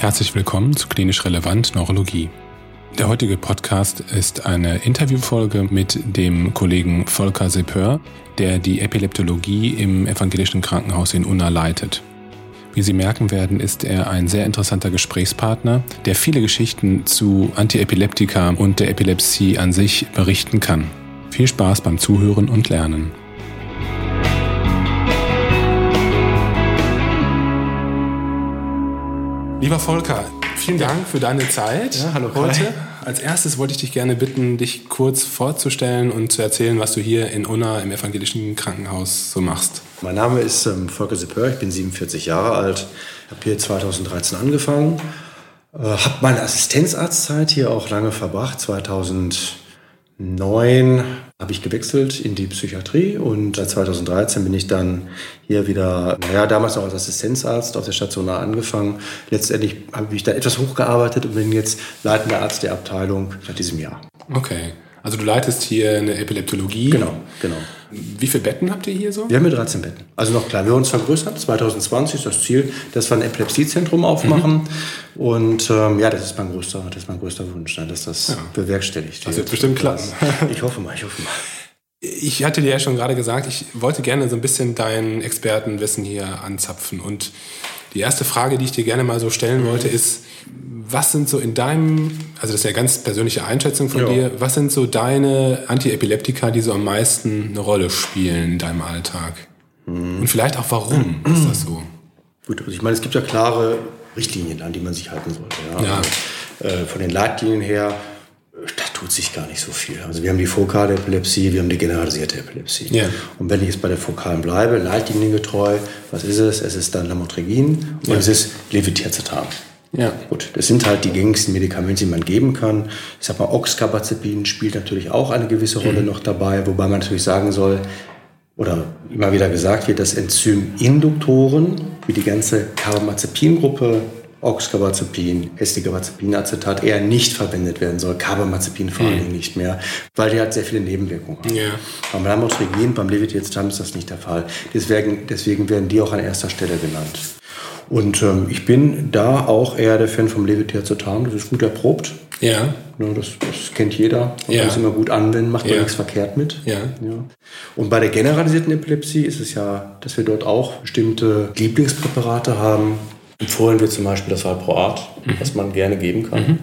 Herzlich willkommen zu Klinisch Relevant Neurologie. Der heutige Podcast ist eine Interviewfolge mit dem Kollegen Volker Sepeur, der die Epileptologie im evangelischen Krankenhaus in Unna leitet. Wie Sie merken werden, ist er ein sehr interessanter Gesprächspartner, der viele Geschichten zu Antiepileptika und der Epilepsie an sich berichten kann. Viel Spaß beim Zuhören und Lernen. Lieber Volker, vielen Dank für deine Zeit ja, hallo heute. Als erstes wollte ich dich gerne bitten, dich kurz vorzustellen und zu erzählen, was du hier in Unna im evangelischen Krankenhaus so machst. Mein Name ist ähm, Volker Sepör, ich bin 47 Jahre alt, habe hier 2013 angefangen, äh, habe meine Assistenzarztzeit hier auch lange verbracht. 2000 2009 habe ich gewechselt in die Psychiatrie und seit 2013 bin ich dann hier wieder, naja, damals noch als Assistenzarzt auf der Station A angefangen. Letztendlich habe ich da etwas hochgearbeitet und bin jetzt leitender Arzt der Abteilung seit diesem Jahr. Okay. Also du leitest hier eine Epileptologie. Genau, genau. Wie viele Betten habt ihr hier so? Wir haben hier 13 Betten. Also noch klar, wir haben uns vergrößert. 2020 ist das Ziel, dass wir ein Epilepsiezentrum aufmachen. Mhm. Und ähm, ja, das ist mein größter, das ist mein größter Wunsch, ne, dass das ja. bewerkstelligt wird. Das wird bestimmt klappen. Ich hoffe mal, ich hoffe mal. Ich hatte dir ja schon gerade gesagt, ich wollte gerne so ein bisschen dein Expertenwissen hier anzapfen. Und die erste Frage, die ich dir gerne mal so stellen wollte, ist, was sind so in deinem, also das ist ja ganz persönliche Einschätzung von ja. dir, was sind so deine Antiepileptika, die so am meisten eine Rolle spielen in deinem Alltag? Mhm. Und vielleicht auch warum ist das so? Gut, also ich meine, es gibt ja klare Richtlinien, an die man sich halten sollte. Ja? ja. Also, äh, von den Leitlinien her, da tut sich gar nicht so viel. Also wir haben die fokale Epilepsie, wir haben die generalisierte Epilepsie. Ja. Und wenn ich jetzt bei der fokalen bleibe, leitliniengetreu, was ist es? Es ist dann Lamotrigin und ja. es ist Levetiracetam. Ja. Gut, das sind halt die gängigsten Medikamente, die man geben kann. Ich sag mal, Oxcarbazepin spielt natürlich auch eine gewisse Rolle mhm. noch dabei, wobei man natürlich sagen soll, oder immer wieder gesagt wird, dass Enzyminduktoren, wie die ganze Carbamazepin-Gruppe, Oxcarbazepin, Estigarbazepinacetat eher nicht verwendet werden soll, Carbamazepin vor allem mhm. nicht mehr, weil die hat sehr viele Nebenwirkungen. Ja. Beim Lamotrigin, beim Levetiracetam ist das nicht der Fall. Deswegen, deswegen werden die auch an erster Stelle genannt. Und ähm, ich bin da auch eher der Fan vom Levetiracetam. Das ist gut erprobt. Ja. ja das, das, kennt jeder. Man ja. kann es immer gut anwenden, macht ja. man nichts verkehrt mit. Ja. ja. Und bei der generalisierten Epilepsie ist es ja, dass wir dort auch bestimmte Lieblingspräparate haben. Empfohlen wird zum Beispiel das Valproat, mhm. was man gerne geben kann. Mhm.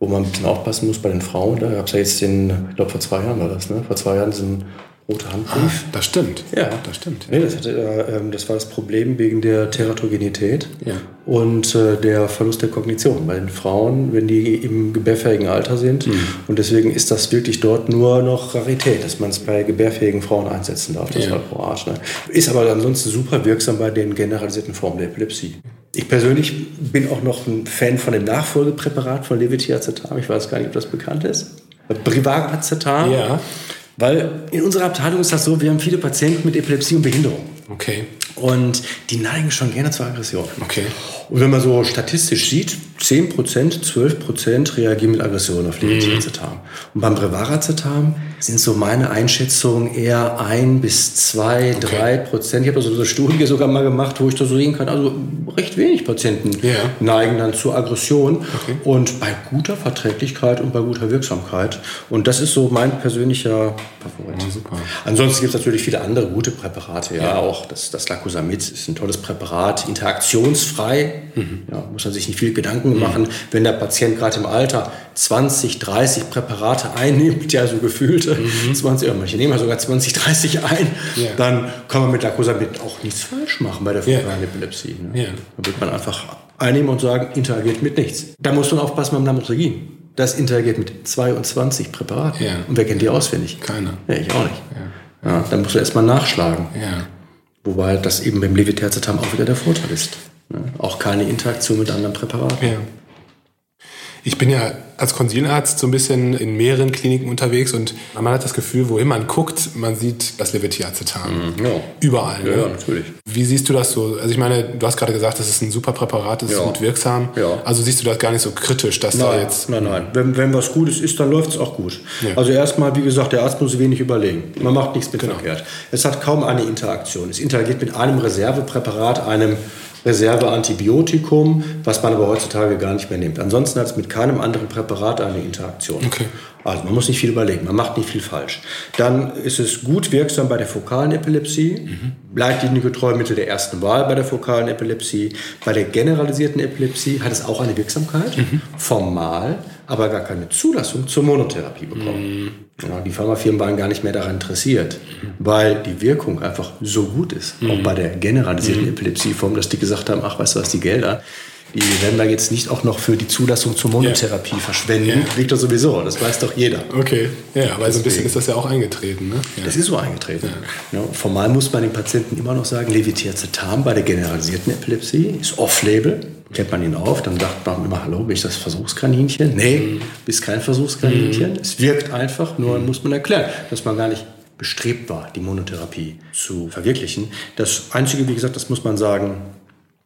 Wo man ein bisschen aufpassen muss bei den Frauen. Da gab es ja jetzt den, ich glaube vor zwei Jahren war das, ne? Vor zwei Jahren diesen rote Handbrief. Ah, das stimmt. Ja, das stimmt. Nee, das, hatte, äh, das war das Problem wegen der Teratogenität ja. und äh, der Verlust der Kognition bei den Frauen, wenn die im gebärfähigen Alter sind. Mhm. Und deswegen ist das wirklich dort nur noch Rarität, dass man es bei gebärfähigen Frauen einsetzen darf, das ja. Valproat. Ne? Ist aber ansonsten super wirksam bei den generalisierten Formen der Epilepsie. Ich persönlich bin auch noch ein Fan von dem Nachfolgepräparat von Levetiracetam. Ich weiß gar nicht, ob das bekannt ist. Brivaracetam. Ja. Weil in unserer Abteilung ist das so, wir haben viele Patienten mit Epilepsie und Behinderung. Okay. Und die neigen schon gerne zur Aggression. Okay. Und wenn man so statistisch sieht, 10%, 12% reagieren mit Aggression auf Levetiracetam. Mhm. Und beim Brevaracetam sind so meine Einschätzungen eher 1 bis 2, okay. 3 Prozent. Ich habe also so eine Studie sogar mal gemacht, wo ich da so sehen kann, also recht wenig Patienten yeah. neigen dann zur Aggression. Okay. Und bei guter Verträglichkeit und bei guter Wirksamkeit. Und das ist so mein persönlicher Favorit. Ja, super. Ansonsten gibt es natürlich viele andere gute Präparate. Ja, ja. auch das, das Lacosamid ist ein tolles Präparat, interaktionsfrei. Mhm. Ja, muss man sich nicht viel Gedanken mhm. machen, wenn der Patient gerade im Alter 20, 30 Präparate einnimmt, ja so gefühlt mhm. 20, oder manche nehmen sogar 20, 30 ein, ja. dann kann man mit Lacosamid auch nichts falsch machen bei der fokalen ja. Epilepsie. Ne? Ja. Da wird man einfach einnehmen und sagen, interagiert mit nichts. Da muss man aufpassen beim Lamotrigin. Das interagiert mit 22 Präparaten. Ja. Und wer kennt die auswendig? Keiner. Ja, ich auch nicht. Ja. Ja, dann musst du erstmal nachschlagen. Ja. Wobei das eben beim Levetiracetam auch wieder der Vorteil ist. Ne? Auch keine Interaktion mit anderen Präparaten. Ja. Ich bin ja als Konsilarzt so ein bisschen in mehreren Kliniken unterwegs und man hat das Gefühl, wohin man guckt, man sieht das Levetiracetam. Mhm, ja. Überall. Ja, ne? natürlich. Wie siehst du das so? Also ich meine, du hast gerade gesagt, das ist ein super Präparat, das ja. ist gut wirksam. Ja. Also siehst du das gar nicht so kritisch, dass nein, da jetzt... Nein, nein. Wenn, wenn was Gutes ist, dann läuft es auch gut. Ja. Also erstmal, wie gesagt, der Arzt muss wenig überlegen. Man macht nichts mit genau. verkehrt. Es hat kaum eine Interaktion. Es interagiert mit einem Reservepräparat, einem Reserveantibiotikum, was man aber heutzutage gar nicht mehr nimmt. Ansonsten hat es mit keinem anderen Präparat eine Interaktion. Okay. Also man muss nicht viel überlegen, man macht nicht viel falsch. Dann ist es gut wirksam bei der fokalen Epilepsie, mhm. leitliniengetreu Mittel der ersten Wahl bei der fokalen Epilepsie. Bei der generalisierten Epilepsie hat es auch eine Wirksamkeit, mhm. formal, aber gar keine Zulassung zur Monotherapie bekommen. Mhm. Ja, die Pharmafirmen waren gar nicht mehr daran interessiert, weil die Wirkung einfach so gut ist, auch mhm. bei der generalisierten mhm. Epilepsieform, dass die gesagt haben, ach, weißt du was, die Gelder, die werden da jetzt nicht auch noch für die Zulassung zur Monotherapie ja. verschwenden. Ja. Liegt doch sowieso, das weiß doch jeder. Okay, ja, aber so ein bisschen ist das ja auch eingetreten. Ne? Ja. Das ist so eingetreten. Ja. formal muss man den Patienten immer noch sagen, Levetiracetam bei der generalisierten Epilepsie ist off-label. Kennt man ihn auf, dann sagt man immer, hallo, bin ich das Versuchskaninchen? Nee, mhm. bist kein Versuchskaninchen. Mhm. Es wirkt einfach, nur mhm. muss man erklären, dass man gar nicht bestrebt war, die Monotherapie zu verwirklichen. Das Einzige, wie gesagt, das muss man sagen,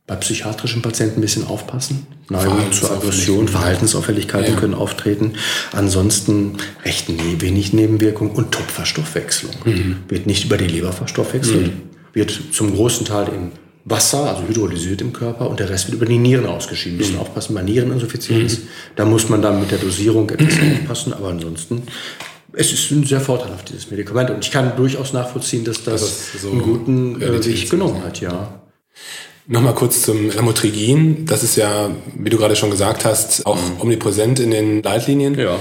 bei psychiatrischen Patienten ein bisschen aufpassen. Neigung zur Aggression, Verhaltensauffälligkeiten ja. können auftreten. Ansonsten recht ne wenig Nebenwirkung und Top-Verstoffwechslung. Mhm. Wird nicht über die Leber verstoffwechselt, mhm. wird zum großen Teil in Wasser, also hydrolysiert im Körper und der Rest wird über die Nieren ausgeschieden. Bisschen mhm. aufpassen bei Niereninsuffizienz. Mhm. Da muss man dann mit der Dosierung etwas aufpassen, aber ansonsten es ist ein sehr vorteilhaft, dieses Medikament. Und ich kann durchaus nachvollziehen, dass das, das so einen guten äh, Weg genommen hat, ja. Nochmal kurz zum Lamotrigin. Das ist ja, wie du gerade schon gesagt hast, auch mhm. omnipräsent in den Leitlinien. Ja.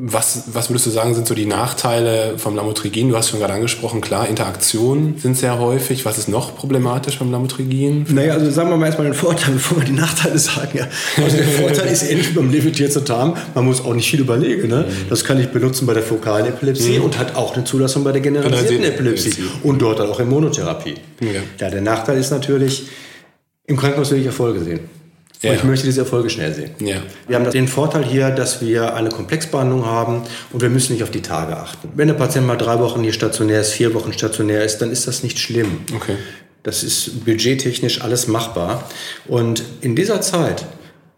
Was, was würdest du sagen, sind so die Nachteile vom Lamotrigin? Du hast schon gerade angesprochen, klar, Interaktionen sind sehr häufig. Was ist noch problematisch beim Lamotrigin? Naja, also sagen wir mal erstmal den Vorteil, bevor wir die Nachteile sagen. Ja. Also der Vorteil ist ähnlich wie beim Levetiracetam, man muss auch nicht viel überlegen. Ne? Mhm. Das kann ich benutzen bei der fokalen Epilepsie mhm. und hat auch eine Zulassung bei der generalisierten Epilepsie. Und dort auch in Monotherapie. Ja. ja, der Nachteil ist natürlich, im Krankenhaus will ich Erfolge sehen. Ja. Und ich möchte diese Erfolge schnell sehen. Ja. Wir haben den Vorteil hier, dass wir eine Komplexbehandlung haben und wir müssen nicht auf die Tage achten. Wenn der Patient mal drei Wochen hier stationär ist, vier Wochen stationär ist, dann ist das nicht schlimm. Okay. Das ist budgettechnisch alles machbar. Und in dieser Zeit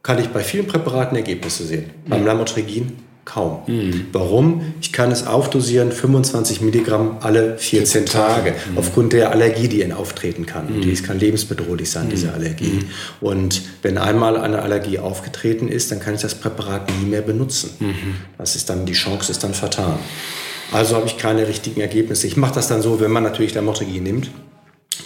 kann ich bei vielen Präparaten Ergebnisse sehen. Beim Lamotrigin Kaum. Mhm. Warum? Ich kann es aufdosieren, 25 Milligramm alle 14 Tage, mhm. aufgrund der Allergie, die in auftreten kann. Mhm. Die kann lebensbedrohlich sein, diese mhm. Allergie. Mhm. Und wenn einmal eine Allergie aufgetreten ist, dann kann ich das Präparat nie mehr benutzen. Mhm. Das ist dann, die Chance ist dann vertan. Also habe ich keine richtigen Ergebnisse. Ich mache das dann so, wenn man natürlich Lamotrigin nimmt,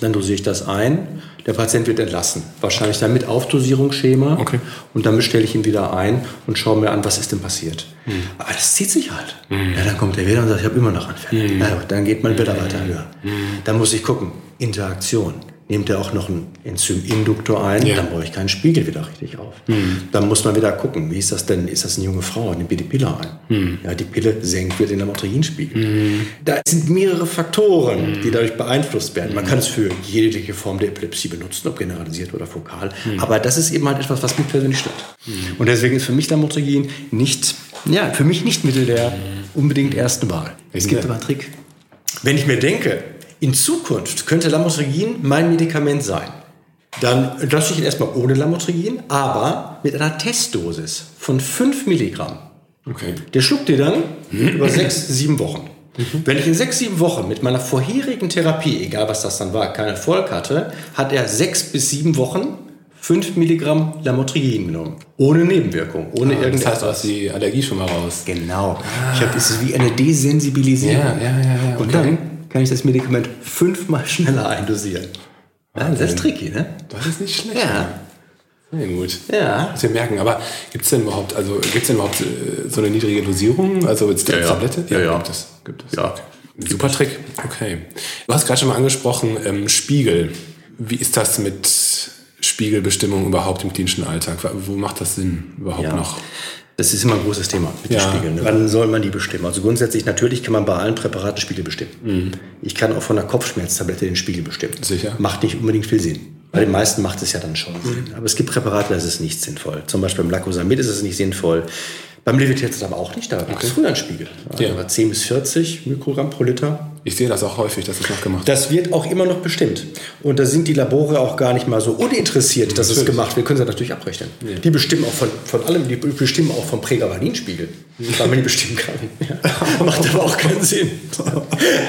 dann dosiere ich das ein. Der Patient wird entlassen. Wahrscheinlich dann mit Aufdosierungsschema. Okay. Und dann bestelle ich ihn wieder ein und schaue mir an, was ist denn passiert. Mhm. Aber das zieht sich halt. Mhm. Ja, dann kommt er wieder und sagt, ich habe immer noch Anfälle. Mhm. Ja, dann geht man wieder weiter höher. Mhm. Dann muss ich gucken. Interaktion nimmt er auch noch einen Enzyminduktor ein, ja. dann baue ich keinen Spiegel wieder richtig auf. Mhm. Dann muss man wieder gucken, wie ist das denn? Ist das eine junge Frau? Nimmt ihr die Pille ein? Mhm. Ja, die Pille senkt wieder den Lamotriegenspiegel. Mhm. Da sind mehrere Faktoren, die dadurch beeinflusst werden. Man kann es für jegliche Form der Epilepsie benutzen, ob generalisiert oder fokal. Aber das ist eben halt etwas, was mich persönlich stört. Und deswegen ist für mich Lamotrigin nicht, ja, für mich nicht Mittel der unbedingt ersten Wahl. Es gibt aber einen Trick. Wenn ich mir denke, in Zukunft könnte Lamotrigin mein Medikament sein. Dann lasse ich ihn erstmal ohne Lamotrigin, aber mit einer Testdosis von 5 Milligramm. Okay. Der schluckt dir dann über 6, 7 Wochen. Mhm. Wenn ich in 6, 7 Wochen mit meiner vorherigen Therapie, egal was das dann war, keinen Erfolg hatte, hat er 6 bis 7 Wochen 5 Milligramm Lamotrigin genommen. Ohne Nebenwirkung, ohne ah, irgendetwas. Das heißt, du hast die Allergie schon mal raus. Genau. Ah. Ich habe, es ist wie eine Desensibilisierung. Ja, ja, ja. ja okay. Und dann kann ich das Medikament fünfmal schneller eindosieren. Ja, das ist tricky, ne? Das ist nicht schlecht. Ja. Sehr gut. Ja. Was wir merken. Aber gibt es denn überhaupt, also gibt denn überhaupt äh, so eine niedrige Dosierung? Also jetzt ja, Tablette? Ja, ja. Gibt es. Gibt es. Ja. Super Trick. Okay. Du hast gerade schon mal angesprochen, ähm, Spiegel. Wie ist das mit Spiegelbestimmung überhaupt im klinischen Alltag? Wo macht das Sinn überhaupt ja. noch? Das ist immer ein großes Thema mit ja. den Spiegeln. Ne? Wann soll man die bestimmen? Also grundsätzlich, natürlich kann man bei allen Präparaten Spiegel bestimmen. Mhm. Ich kann auch von einer Kopfschmerztablette den Spiegel bestimmen. Sicher. Macht nicht unbedingt viel Sinn. Bei den meisten macht es ja dann schon Sinn. Mhm. Aber es gibt Präparate, da ist es nicht sinnvoll. Zum Beispiel beim Lacosamid ist es nicht sinnvoll. Beim Levitiracetam aber auch nicht. Da gab es früher einen Spiegel. Ja. Da war 10 bis 40 Mikrogramm pro Liter. Ich sehe das auch häufig, dass es noch gemacht wird. Das wird auch immer noch bestimmt. Und da sind die Labore auch gar nicht mal so uninteressiert, dass natürlich. es gemacht wird. Können sie natürlich abrechnen. Ja. Die bestimmen auch von, von allem, die bestimmen auch vom Prägavalinspiegel. Weil man die bestimmen kann. Ja. macht aber auch keinen Sinn.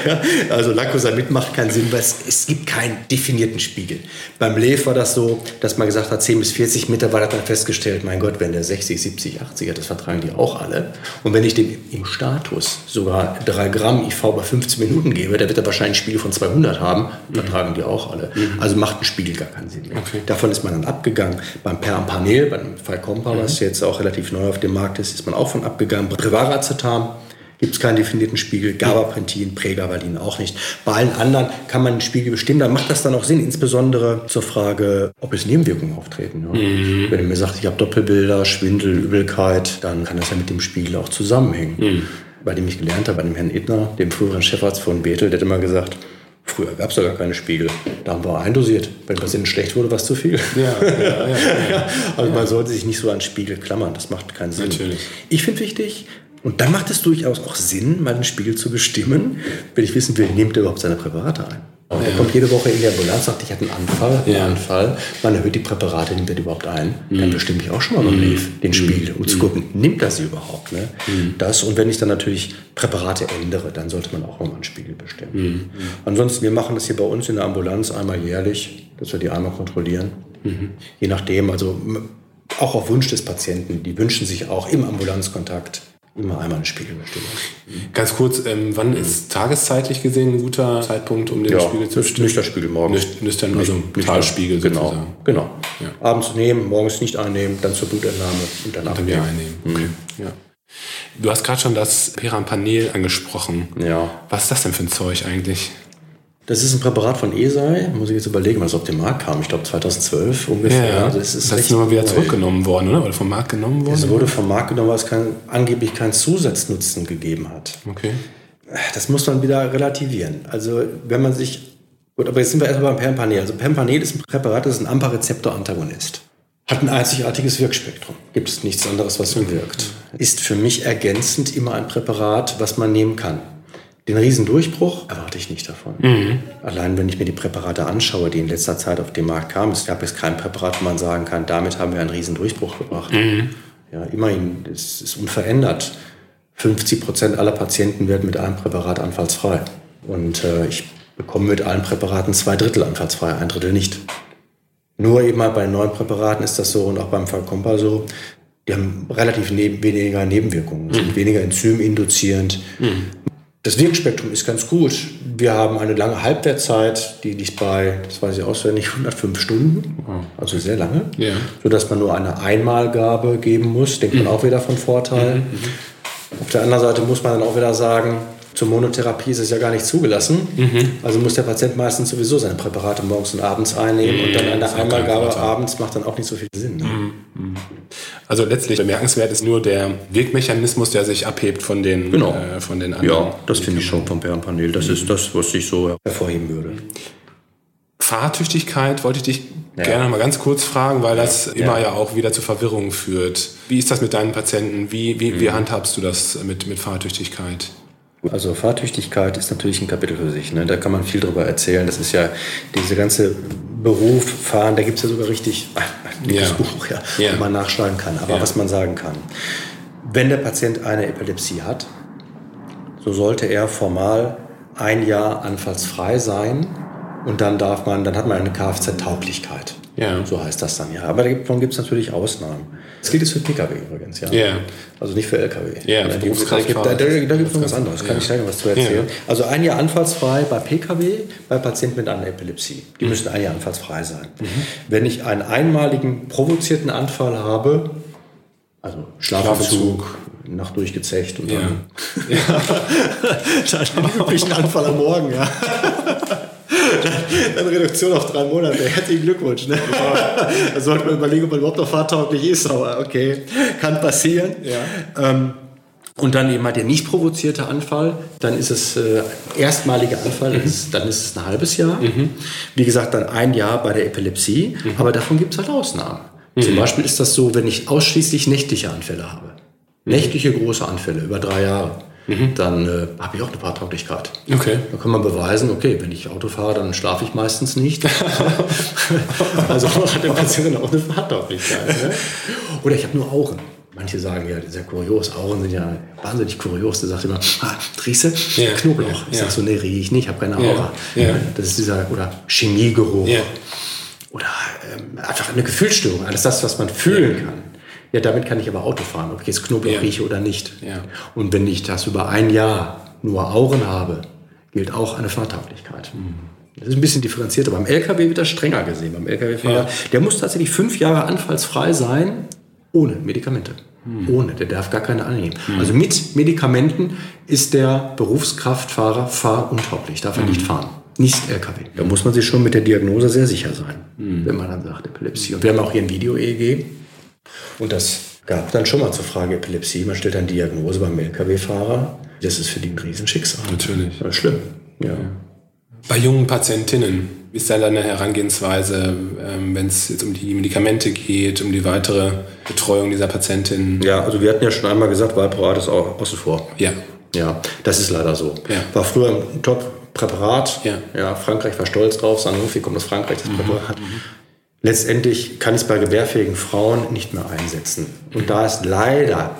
ja. Also Lacosamid macht keinen Sinn, weil es, es gibt keinen definierten Spiegel. Beim Lev war das so, dass man gesagt hat, 10 bis 40 Meter war das dann festgestellt, mein Gott, wenn der 60, 70, 80 hat, das vertragen die auch alle. Und wenn ich dem im Status sogar 3 Gramm IV bei 15 Minuten gebe, der wird er wahrscheinlich ein Spiegel von 200 haben, vertragen die auch alle. Mhm. Also macht ein Spiegel gar keinen Sinn mehr. Okay. Davon ist man dann abgegangen. Beim Panel, beim Falcompa, mhm. was jetzt auch relativ neu auf dem Markt ist, ist man auch von abgegangen. Prevaracetam gibt es keinen definierten Spiegel, Gabapentin, Prägabalin auch nicht. Bei allen anderen kann man einen Spiegel bestimmen, da macht das dann auch Sinn, insbesondere zur Frage, ob es Nebenwirkungen auftreten. Ja. Mhm. Wenn ihr mir sagt, ich habe Doppelbilder, Schwindel, Übelkeit, dann kann das ja mit dem Spiegel auch zusammenhängen. Mhm. Bei dem ich gelernt habe, bei dem Herrn Idner, dem früheren Chefarzt von Bethel, der hat immer gesagt, Früher gab es ja gar keine Spiegel. Da haben wir eindosiert. Wenn was innen schlecht wurde, war es zu viel. Ja, ja, ja, ja. Also man sollte sich nicht so an Spiegel klammern. Das macht keinen Sinn. Natürlich. Ich finde wichtig, und dann macht es durchaus auch Sinn, mal den Spiegel zu bestimmen, wenn ich wissen will, nimmt er überhaupt seine Präparate ein. Er kommt jede Woche in die Ambulanz, sagt, ich hatte einen Anfall, einen ja. Anfall. Man erhöht die Präparate, nimmt er die überhaupt ein? Mhm. Dann bestimme ich auch schon mal beim mhm. Den Spiegel, um mhm. zu gucken, nimmt er sie überhaupt? Ne? Mhm. Das, und wenn ich dann natürlich Präparate ändere, dann sollte man auch mal einen Spiegel bestimmen. Mhm. Ansonsten, wir machen das hier bei uns in der Ambulanz einmal jährlich, dass wir die einmal kontrollieren. Mhm. Je nachdem, also auch auf Wunsch des Patienten. Die wünschen sich auch im Ambulanzkontakt immer einmal eine Spiegelbestimmung. Ganz kurz, ähm, wann mhm. ist tageszeitlich gesehen ein guter Zeitpunkt, um den ja, Spiegel zu bestimmen? Nicht der Spiegel morgens. Nüchtern, also Talspiegel genau, sozusagen. Genau. Ja. Abends nehmen, morgens nicht einnehmen, dann zur Blutentnahme und dann, und dann wieder einnehmen. Okay. Mhm. Ja. Du hast gerade schon das Perampanel angesprochen. Ja. Was ist das denn für ein Zeug eigentlich? Das ist ein Präparat von ESAI, muss ich jetzt überlegen, was auf den Markt kam. Ich glaube 2012 ungefähr. Ja, also es ist das ist nochmal wieder zurückgenommen worden, oder? Oder vom Markt genommen worden? Es wurde vom Markt genommen, weil es kein, angeblich keinen Zusatznutzen gegeben hat. Okay. Das muss man wieder relativieren. Also wenn man sich... Gut, aber jetzt sind wir erstmal beim Pempanel. Also Pempanel ist ein Präparat, das ist ein AMPA-Rezeptor-Antagonist. Hat ein einzigartiges Wirkspektrum. Gibt es nichts anderes, was so wirkt. Ist für mich ergänzend immer ein Präparat, was man nehmen kann. Den Riesendurchbruch erwarte ich nicht davon. Mhm. Allein wenn ich mir die Präparate anschaue, die in letzter Zeit auf den Markt kamen, es gab jetzt kein Präparat, wo man sagen kann, damit haben wir einen Riesendurchbruch gebracht. Mhm. Ja, immerhin, es ist unverändert. 50 Prozent aller Patienten werden mit einem Präparat anfallsfrei. Und äh, ich bekomme mit allen Präparaten zwei Drittel anfallsfrei, ein Drittel nicht. Nur eben mal bei neuen Präparaten ist das so und auch beim Falcompa so. Die haben relativ neben, weniger Nebenwirkungen, sind mhm. weniger enzyminduzierend. Mhm. Das Wirkspektrum ist ganz gut. Wir haben eine lange Halbwertzeit, die liegt bei, das weiß ich auswendig, 105 Stunden, also sehr lange, ja. sodass man nur eine Einmalgabe geben muss. Denkt man mhm. auch wieder von Vorteil. Mhm. mhm. Auf der anderen Seite muss man dann auch wieder sagen, zur Monotherapie ist es ja gar nicht zugelassen. Mhm. Also muss der Patient meistens sowieso seine Präparate morgens und abends einnehmen mhm. und dann eine Einmalgabe abends macht dann auch nicht so viel Sinn. Ne? Mhm. mhm. Also letztlich bemerkenswert ist nur der Wirkmechanismus, der sich abhebt von den, genau. äh, von den anderen. Ja, das finde ich schon vom Bärenpanel. Das ist das, was ich so hervorheben würde. Fahrtüchtigkeit wollte ich dich ja. gerne mal ganz kurz fragen, weil das ja. immer ja auch wieder zu Verwirrungen führt. Wie ist das mit deinen Patienten? Wie, wie, wie mhm. handhabst du das mit, mit Fahrtüchtigkeit? Also Fahrtüchtigkeit ist natürlich ein Kapitel für sich. Ne? Da kann man viel drüber erzählen. Das ist ja diese ganze Beruf, Fahren, da gibt es ja sogar richtig ein ja. Buch, ja, ja. wo man nachschlagen kann. Aber ja. was man sagen kann, wenn der Patient eine Epilepsie hat, so sollte er formal ein Jahr anfallsfrei sein und dann darf man, dann hat man eine Kfz-Tauglichkeit. Ja. So heißt das dann ja. Aber davon gibt es natürlich Ausnahmen. Das gilt jetzt für Pkw übrigens, ja. Yeah. Also nicht für Lkw. Ja, da gibt es da, da, da gibt's noch was anderes. Kann ja. ich gleich was zu erzählen. Ja. Also ein Jahr anfallsfrei bei Pkw, bei Patienten mit einer Epilepsie. Die mhm. müssen ein Jahr anfallsfrei sein. Mhm. Wenn ich einen einmaligen provozierten Anfall habe, also Schlafentzug, Nacht durchgezecht und dann, ja. ja. dann den üblichen Anfall am Morgen, ja. dann Reduktion auf drei Monate. Herzlichen Glückwunsch. Ne? Ja. Da sollte man überlegen, ob man überhaupt noch fahrtauglich ist, aber okay, kann passieren. Ja. Ähm, und dann eben halt der nicht provozierte Anfall, dann ist es äh, erstmaliger Anfall, mhm. ist, dann ist es ein halbes Jahr. Mhm. Wie gesagt, dann ein Jahr bei der Epilepsie, mhm. aber davon gibt es halt Ausnahmen. Zum mhm. Beispiel ist das so, wenn ich ausschließlich nächtliche Anfälle habe. Mhm. Nächtliche große Anfälle über drei Jahre mhm. dann äh, habe ich auch eine Fahrtauglichkeit. Okay. Dann kann man beweisen, okay, wenn ich Auto fahre, dann schlafe ich meistens nicht. also hat der Patient auch eine Fahrtauglichkeit. Ne? Oder ich habe nur Augen. Manche sagen ja, sehr kurios, Augen sind ja wahnsinnig kurios. Der sagt immer, ah, riechst? Ja, Knoblauch. Ja, ich ja. sag so, nee, riech ich nicht, ich habe keine Aura. Ja, das ist dieser, oder Chemiegeruch. Oder ähm, einfach eine Gefühlsstörung, alles das, was man fühlen kann. Ja, damit kann ich aber Auto fahren, ob ich jetzt Knoblauch rieche oder nicht. Und wenn ich das über ein Jahr nur Augen habe, gilt auch eine Fahrtauglichkeit. Mhm. Das ist ein bisschen differenzierter. Beim LKW wird das strenger gesehen. Beim LKW-Fahrer, der muss tatsächlich fünf Jahre anfallsfrei sein, ohne Medikamente. Hm. Ohne, der darf gar keine annehmen. Hm. Also mit Medikamenten ist der Berufskraftfahrer fahruntauglich, darf er hm. nicht fahren. Nicht LKW. Da muss man sich schon mit der Diagnose sehr sicher sein, hm. wenn man dann sagt Epilepsie. Und wir haben auch hier ein Video-EEG. Und das gab dann schon mal zur Frage Epilepsie. Man stellt dann Diagnose beim LKW-Fahrer. Das ist für die ein Riesenschicksal. Natürlich. Das ist schlimm. Ja. Bei jungen Patientinnen, wie ist da deine Herangehensweise, ähm, wenn es jetzt um die Medikamente geht, um die weitere Betreuung dieser Patientin? Ja, also wir hatten ja schon einmal gesagt, Valproat ist auch außen vor. Ja. Ja, das ist leider so. Ja. War früher ein Top-Präparat. Ja. ja. Frankreich war stolz drauf. Sanofi kommt aus Frankreich, das. Präparat. Mhm. Letztendlich kann ich es bei gebärfähigen Frauen nicht mehr einsetzen. Und da ist leider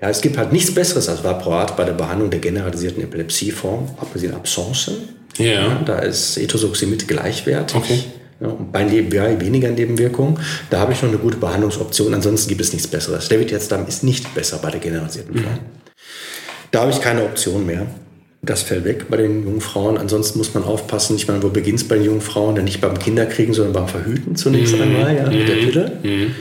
ja, es gibt halt nichts Besseres als Valproat bei der Behandlung der generalisierten Epilepsieform, abgesehen Absencen. Ja. ja da ist Etosoximid gleichwertig. Okay. Ja, und bei Nebenwirkungen weniger Nebenwirkungen. Da habe ich noch eine gute Behandlungsoption. Ansonsten gibt es nichts Besseres. David jetzt ist nicht besser bei der generalisierten Form. Mhm. Da habe ich keine Option mehr. Das fällt weg bei den jungen Frauen. Ansonsten muss man aufpassen. Ich meine, wo beginnt es bei den jungen Frauen? Denn nicht beim Kinderkriegen, sondern beim Verhüten zunächst mhm. einmal, ja, mit der mhm. Pille. Mhm.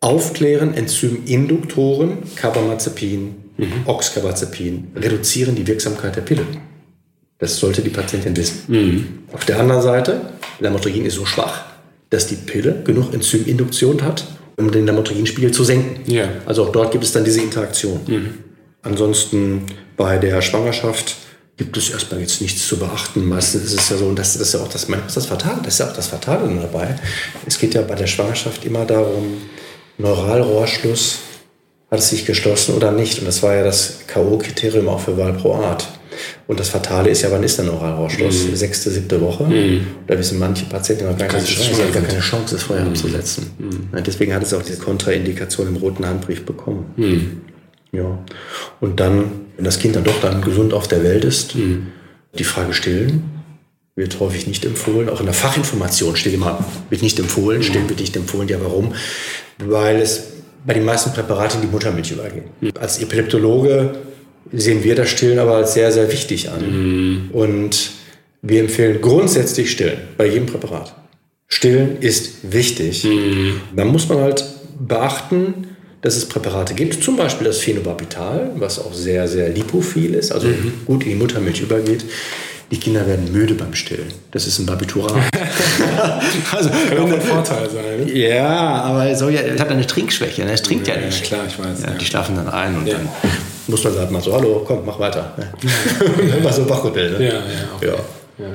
Aufklären, Enzyminduktoren, Carbamazepin, mhm. Oxcarbazepin reduzieren die Wirksamkeit der Pille. Das sollte die Patientin wissen. Mhm. Auf der anderen Seite, Lamotrigin ist so schwach, dass die Pille genug Enzyminduktion hat, um den Lamotriginspiegel zu senken. Ja. Also auch dort gibt es dann diese Interaktion. Mhm. Ansonsten bei der Schwangerschaft gibt es erstmal jetzt nichts zu beachten. Meistens ist es ja so, und das, das ist ja auch das, das, das Fatale, das ist ja auch das Fatale dabei. Es geht ja bei der Schwangerschaft immer darum, Neuralrohrschluss, hat es sich geschlossen oder nicht? Und das war ja das K.O.-Kriterium auch für Valproat. Und das Fatale ist ja, wann ist der Neuralrohrschluss? Mhm. Sechste, siebte Woche. Mhm. Da wissen manche Patienten noch gar, keine Chance, gar keine Chance, das vorher mhm. abzusetzen. Mhm. Deswegen hat es auch diese Kontraindikation im roten Handbrief bekommen. Mhm. Ja. Und dann, wenn das Kind dann doch dann gesund auf der Welt ist, mhm. die Frage stillen, wird häufig nicht empfohlen. Auch in der Fachinformation steht immer, wird nicht empfohlen, stillen wird nicht empfohlen. Ja, warum? Weil es bei den meisten Präparaten die Muttermilch übergeht. Als Epileptologe sehen wir das Stillen aber als sehr, sehr wichtig an. Mhm. Und wir empfehlen grundsätzlich Stillen bei jedem Präparat. Stillen ist wichtig. Mhm. Dann muss man halt beachten, dass es Präparate gibt, zum Beispiel das Phenobarbital, was auch sehr, sehr lipophil ist, also mhm. gut in die Muttermilch übergeht. Die Kinder werden müde beim Stillen. Das ist ein Barbiturat. also, kann auch ein Vorteil sein. Ja, aber so, ja, es hat eine Trinkschwäche. Ne? Es trinkt ja, ja nicht. Klar, ich weiß. Ja, die schlafen dann ein und dann muss man sagen, mal so, hallo, komm, mach weiter. Immer so Wachhotel. Ne? Ja, ja, okay. ja.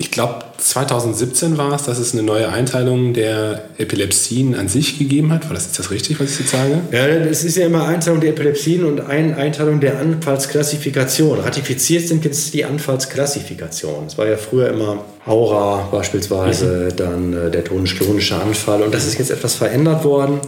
Ich glaube, 2017 war es, dass es eine neue Einteilung der Epilepsien an sich gegeben hat. War das, ist das richtig, was ich jetzt sage? Ja, es ist ja immer Einteilung der Epilepsien und eine Einteilung der Anfallsklassifikation. Ratifiziert sind jetzt die Anfallsklassifikation. Es war ja früher immer Aura beispielsweise, mhm. dann äh, der tonisch-klonische Anfall. Und das ist jetzt etwas verändert worden.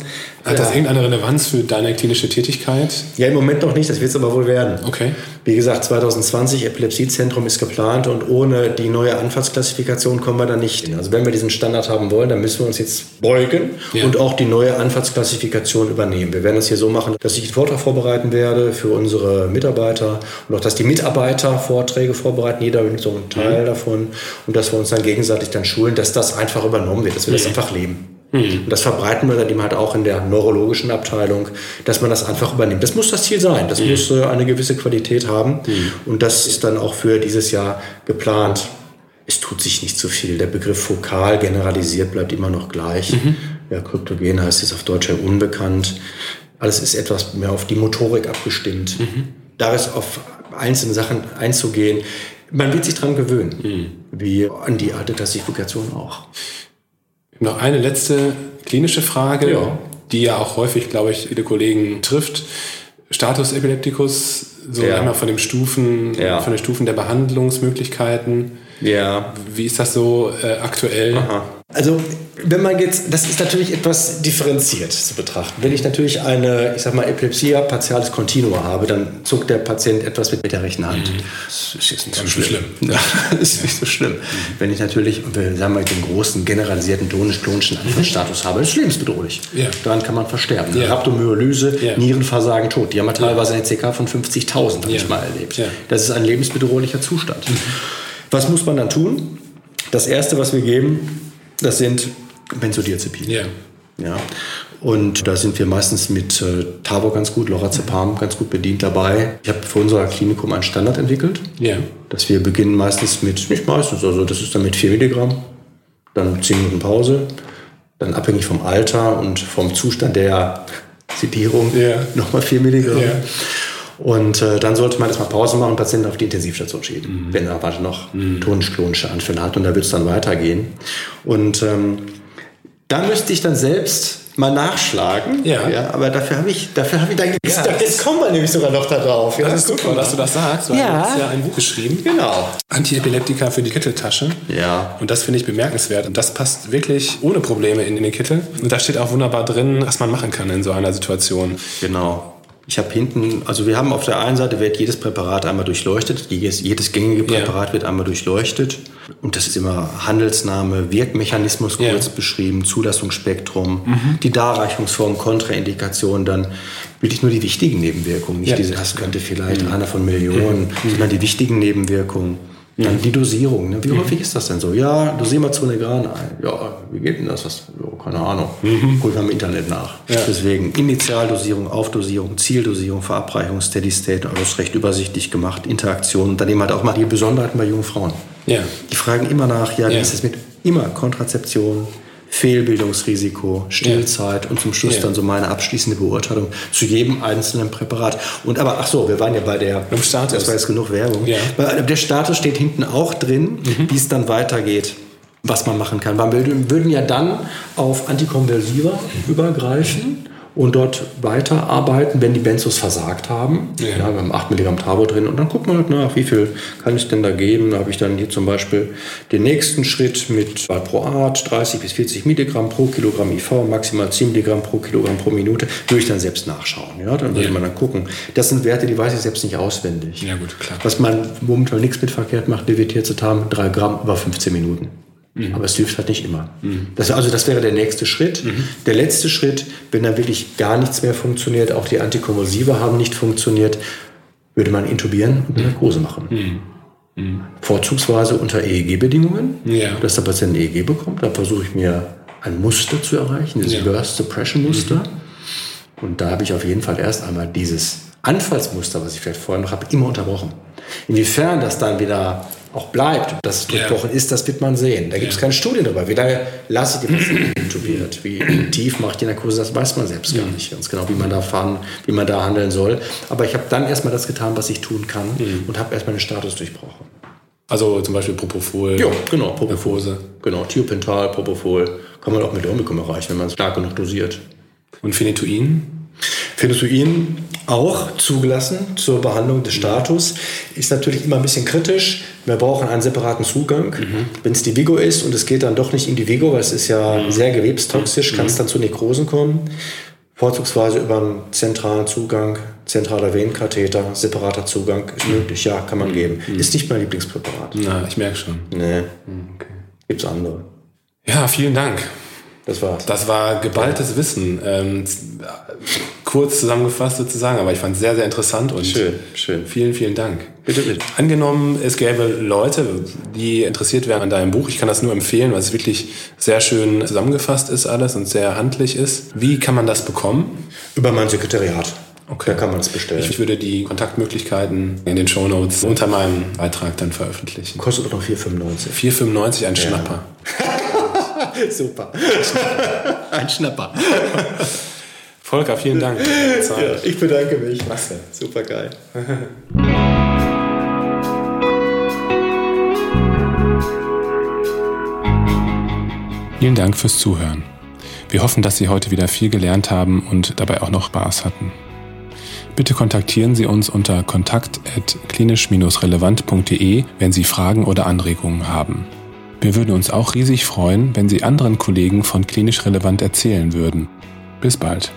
Hat das irgendeine Relevanz für deine klinische Tätigkeit? Ja, im Moment noch nicht, das wird es aber wohl werden. Okay. Wie gesagt, 2020 Epilepsiezentrum ist geplant und ohne die neue Anfallsklassifikation kommen wir da nicht hin. Also wenn wir diesen Standard haben wollen, dann müssen wir uns jetzt beugen ja. und auch die neue Anfallsklassifikation übernehmen. Wir werden das hier so machen, dass ich einen Vortrag vorbereiten werde für unsere Mitarbeiter und auch, dass die Mitarbeiter Vorträge vorbereiten, jeder so einen Teil mhm. davon und dass wir uns dann gegenseitig dann schulen, dass das einfach übernommen wird, dass wir mhm. das einfach leben. Mhm. Und das verbreiten wir dann eben halt auch in der neurologischen Abteilung, dass man das einfach übernimmt. Das muss das Ziel sein. Das mhm. muss äh, eine gewisse Qualität haben. Mhm. Und das ist dann auch für dieses Jahr geplant. Es tut sich nicht so viel. Der Begriff fokal generalisiert bleibt immer noch gleich. Mhm. Ja, Kryptogen heißt es auf Deutsch ja unbekannt. Alles ist etwas mehr auf die Motorik abgestimmt. Mhm. Da ist auf einzelne Sachen einzugehen. Man wird sich dran gewöhnen, mhm. wie an die alte Klassifikation auch. Noch eine letzte klinische Frage, ja. die ja auch häufig, glaube ich, viele Kollegen trifft. Status Epilepticus So der, einmal von den Stufen, ja. von den Stufen der Behandlungsmöglichkeiten. Ja. Wie ist das so äh, aktuell? Aha. Also, wenn man jetzt, das ist natürlich etwas differenziert zu betrachten. Wenn ich natürlich eine, ich sag mal, Epilepsia partialis continua habe, dann zuckt der Patient etwas mit, der rechten Hand. Mhm. Das ist jetzt nicht so schlimm. schlimm. Ja, das ist nicht so schlimm. Mhm. Wenn ich natürlich, sagen wir, den großen generalisierten tonisch-klonischen Anfallsstatus habe, ist lebensbedrohlich. Ja. Daran kann man versterben. Ja. Rhabdomyolyse, ja. Nierenversagen, Tod. Die haben teilweise eine CK von 50.000, habe ich mal erlebt. Das ist ein lebensbedrohlicher Zustand. Mhm. Was muss man dann tun? Das Erste, was wir geben, das sind Benzodiazepine. Ja. ja. Und da sind wir meistens mit äh, Tavor ganz gut, Lorazepam ganz gut bedient dabei. Ich habe für unser Klinikum einen Standard entwickelt, ja. dass wir beginnen meistens mit, nicht meistens, also das ist dann mit 4 Milligramm, dann 10 Minuten Pause, dann abhängig vom Alter und vom Zustand der Sedierung ja. nochmal 4 Milligramm. Ja. Und äh, dann sollte man erstmal Pause machen und Patienten auf die Intensivstation schieben, mhm. wenn er weiter noch mhm. tonisch-klonische Anfälle hat. Und da wird es dann weitergehen. Und ähm, da müsste ich dann selbst mal nachschlagen. Ja. ja aber dafür habe ich, dafür habe ich dann ja. Jetzt kommen wir nämlich sogar noch darauf. Ja, das ist super, dass du das sagst. Weil ja. Du hast ja ein Buch geschrieben. Genau. Antiepileptika für die Kitteltasche. Ja. Und das finde ich bemerkenswert. Und das passt wirklich ohne Probleme in, in den Kittel. Und da steht auch wunderbar drin, was man machen kann in so einer Situation. Genau. Ich habe hinten, also wir haben auf der einen Seite wird jedes Präparat einmal durchleuchtet, jedes, jedes gängige Präparat ja. wird einmal durchleuchtet und das ist immer Handelsname, Wirkmechanismus kurz ja. beschrieben, Zulassungsspektrum, mhm. die Darreichungsform, Kontraindikation, dann wirklich nur die wichtigen Nebenwirkungen, nicht ja. diese, das könnte vielleicht mhm. einer von Millionen, mhm. sondern die wichtigen Nebenwirkungen. Dann die Dosierung. Ne? Wie mhm. häufig ist das denn so? Ja, dosier mal Zonegran ein. Ja, wie geht denn das? Was, oh, keine Ahnung. Mhm. Guck mal im Internet nach. Ja. Deswegen Initialdosierung, Aufdosierung, Zieldosierung, Verabreichung, Steady State, alles recht übersichtlich gemacht. Interaktion. Und daneben halt auch mal die Besonderheiten bei jungen Frauen. Ja. Die fragen immer nach, ja, wie ja. ist es mit immer Kontrazeption, Fehlbildungsrisiko, Stillzeit ja. und zum Schluss ja. dann so meine abschließende Beurteilung zu jedem einzelnen Präparat. Und aber, ach so, wir waren ja bei der, Im Status. das war jetzt genug Werbung. Ja. Der Status steht hinten auch drin, mhm. wie es dann weitergeht was man machen kann. Wir würden ja dann auf Antikonversiva mhm. übergreifen und dort weiterarbeiten, wenn die Benzos versagt haben. Ja. ja wir haben 8 Milligramm Tabo drin und dann guckt man halt nach, wie viel kann ich denn da geben. Da habe ich dann hier zum Beispiel den nächsten Schritt mit Valproat, 30 bis 40 Milligramm pro Kilogramm IV, maximal 10 Milligramm pro Kilogramm pro Minute, würde ich dann selbst nachschauen. Ja, dann würde ja. man dann gucken. Das sind Werte, die weiß ich selbst nicht auswendig. Ja gut, klar. Was man momentan nichts mit verkehrt macht, haben, 3 Gramm über 15 Minuten. Mhm. Aber es hilft halt nicht immer. Mhm. Das, also das wäre der nächste Schritt. Mhm. Der letzte Schritt, wenn dann wirklich gar nichts mehr funktioniert, auch die Antikonvulsive haben nicht funktioniert, würde man intubieren und eine Narkose machen. Mhm. Mhm. Vorzugsweise unter EEG-Bedingungen, ja. dass der Patient ein EEG bekommt. Dann versuche ich mir ein Muster zu erreichen, dieses ja. Suppression Muster. Mhm. Und da habe ich auf jeden Fall erst einmal dieses Anfallsmuster, was ich vielleicht vorher noch habe, immer unterbrochen. Inwiefern das dann wieder auch bleibt, dass es durchbrochen yeah. ist, das wird man sehen. Da gibt es yeah. keine Studien darüber. Wie lange lasse ich die Patienten intubiert? Wie tief mache ich die Narkose? Das weiß man selbst gar nicht ganz genau, wie man da fahren, wie man da handeln soll. Aber ich habe dann erstmal das getan, was ich tun kann mhm. und habe erstmal den Status durchbrochen. Also zum Beispiel Propofol. Ja, genau, Propofol. Genau, Thiopental, Propofol. Kann man auch mit Omicum erreichen, wenn man es stark genug dosiert. Und Phenetuin? Phenetuin auch zugelassen zur Behandlung des Status. Ist natürlich immer ein bisschen kritisch. Wir brauchen einen separaten Zugang. Mhm. Wenn es die Vigo ist und es geht dann doch nicht in die Vigo, weil es ist ja mhm. sehr gewebstoxisch, mhm. kann es dann zu Nekrosen kommen. Vorzugsweise über einen zentralen Zugang, zentraler Venenkatheter, separater Zugang ist mhm. möglich. Ja, kann man mhm. geben. Mhm. Ist nicht mein Lieblingspräparat. Na, ich merke schon. Nee. Okay. Gibt es andere. Ja, vielen Dank. Das war's. Das war geballtes. Wissen. Ähm, kurz zusammengefasst sozusagen, aber ich fand es sehr, sehr interessant und schön, schön. Vielen, vielen Dank. Bitte, bitte. Angenommen, es gäbe Leute, die interessiert wären an deinem Buch. Ich kann das nur empfehlen, weil es wirklich sehr schön zusammengefasst ist alles und sehr handlich ist. Wie kann man das bekommen? Über mein Sekretariat. Okay. Da kann man es bestellen. Ich würde die Kontaktmöglichkeiten in den Show Notes unter meinem Beitrag dann veröffentlichen. Kostet doch noch 4,95. 4,95 ein ja. Schnapper. Super. Ein Schnapper. Volker, vielen Dank. Ja, ich bedanke mich. Klasse. Super geil. Vielen Dank fürs Zuhören. Wir hoffen, dass Sie heute wieder viel gelernt haben und dabei auch noch Spaß hatten. Bitte kontaktieren Sie uns unter kontakt.klinisch-relevant.de, wenn Sie Fragen oder Anregungen haben. Wir würden uns auch riesig freuen, wenn Sie anderen Kollegen von Klinisch Relevant erzählen würden. Bis bald.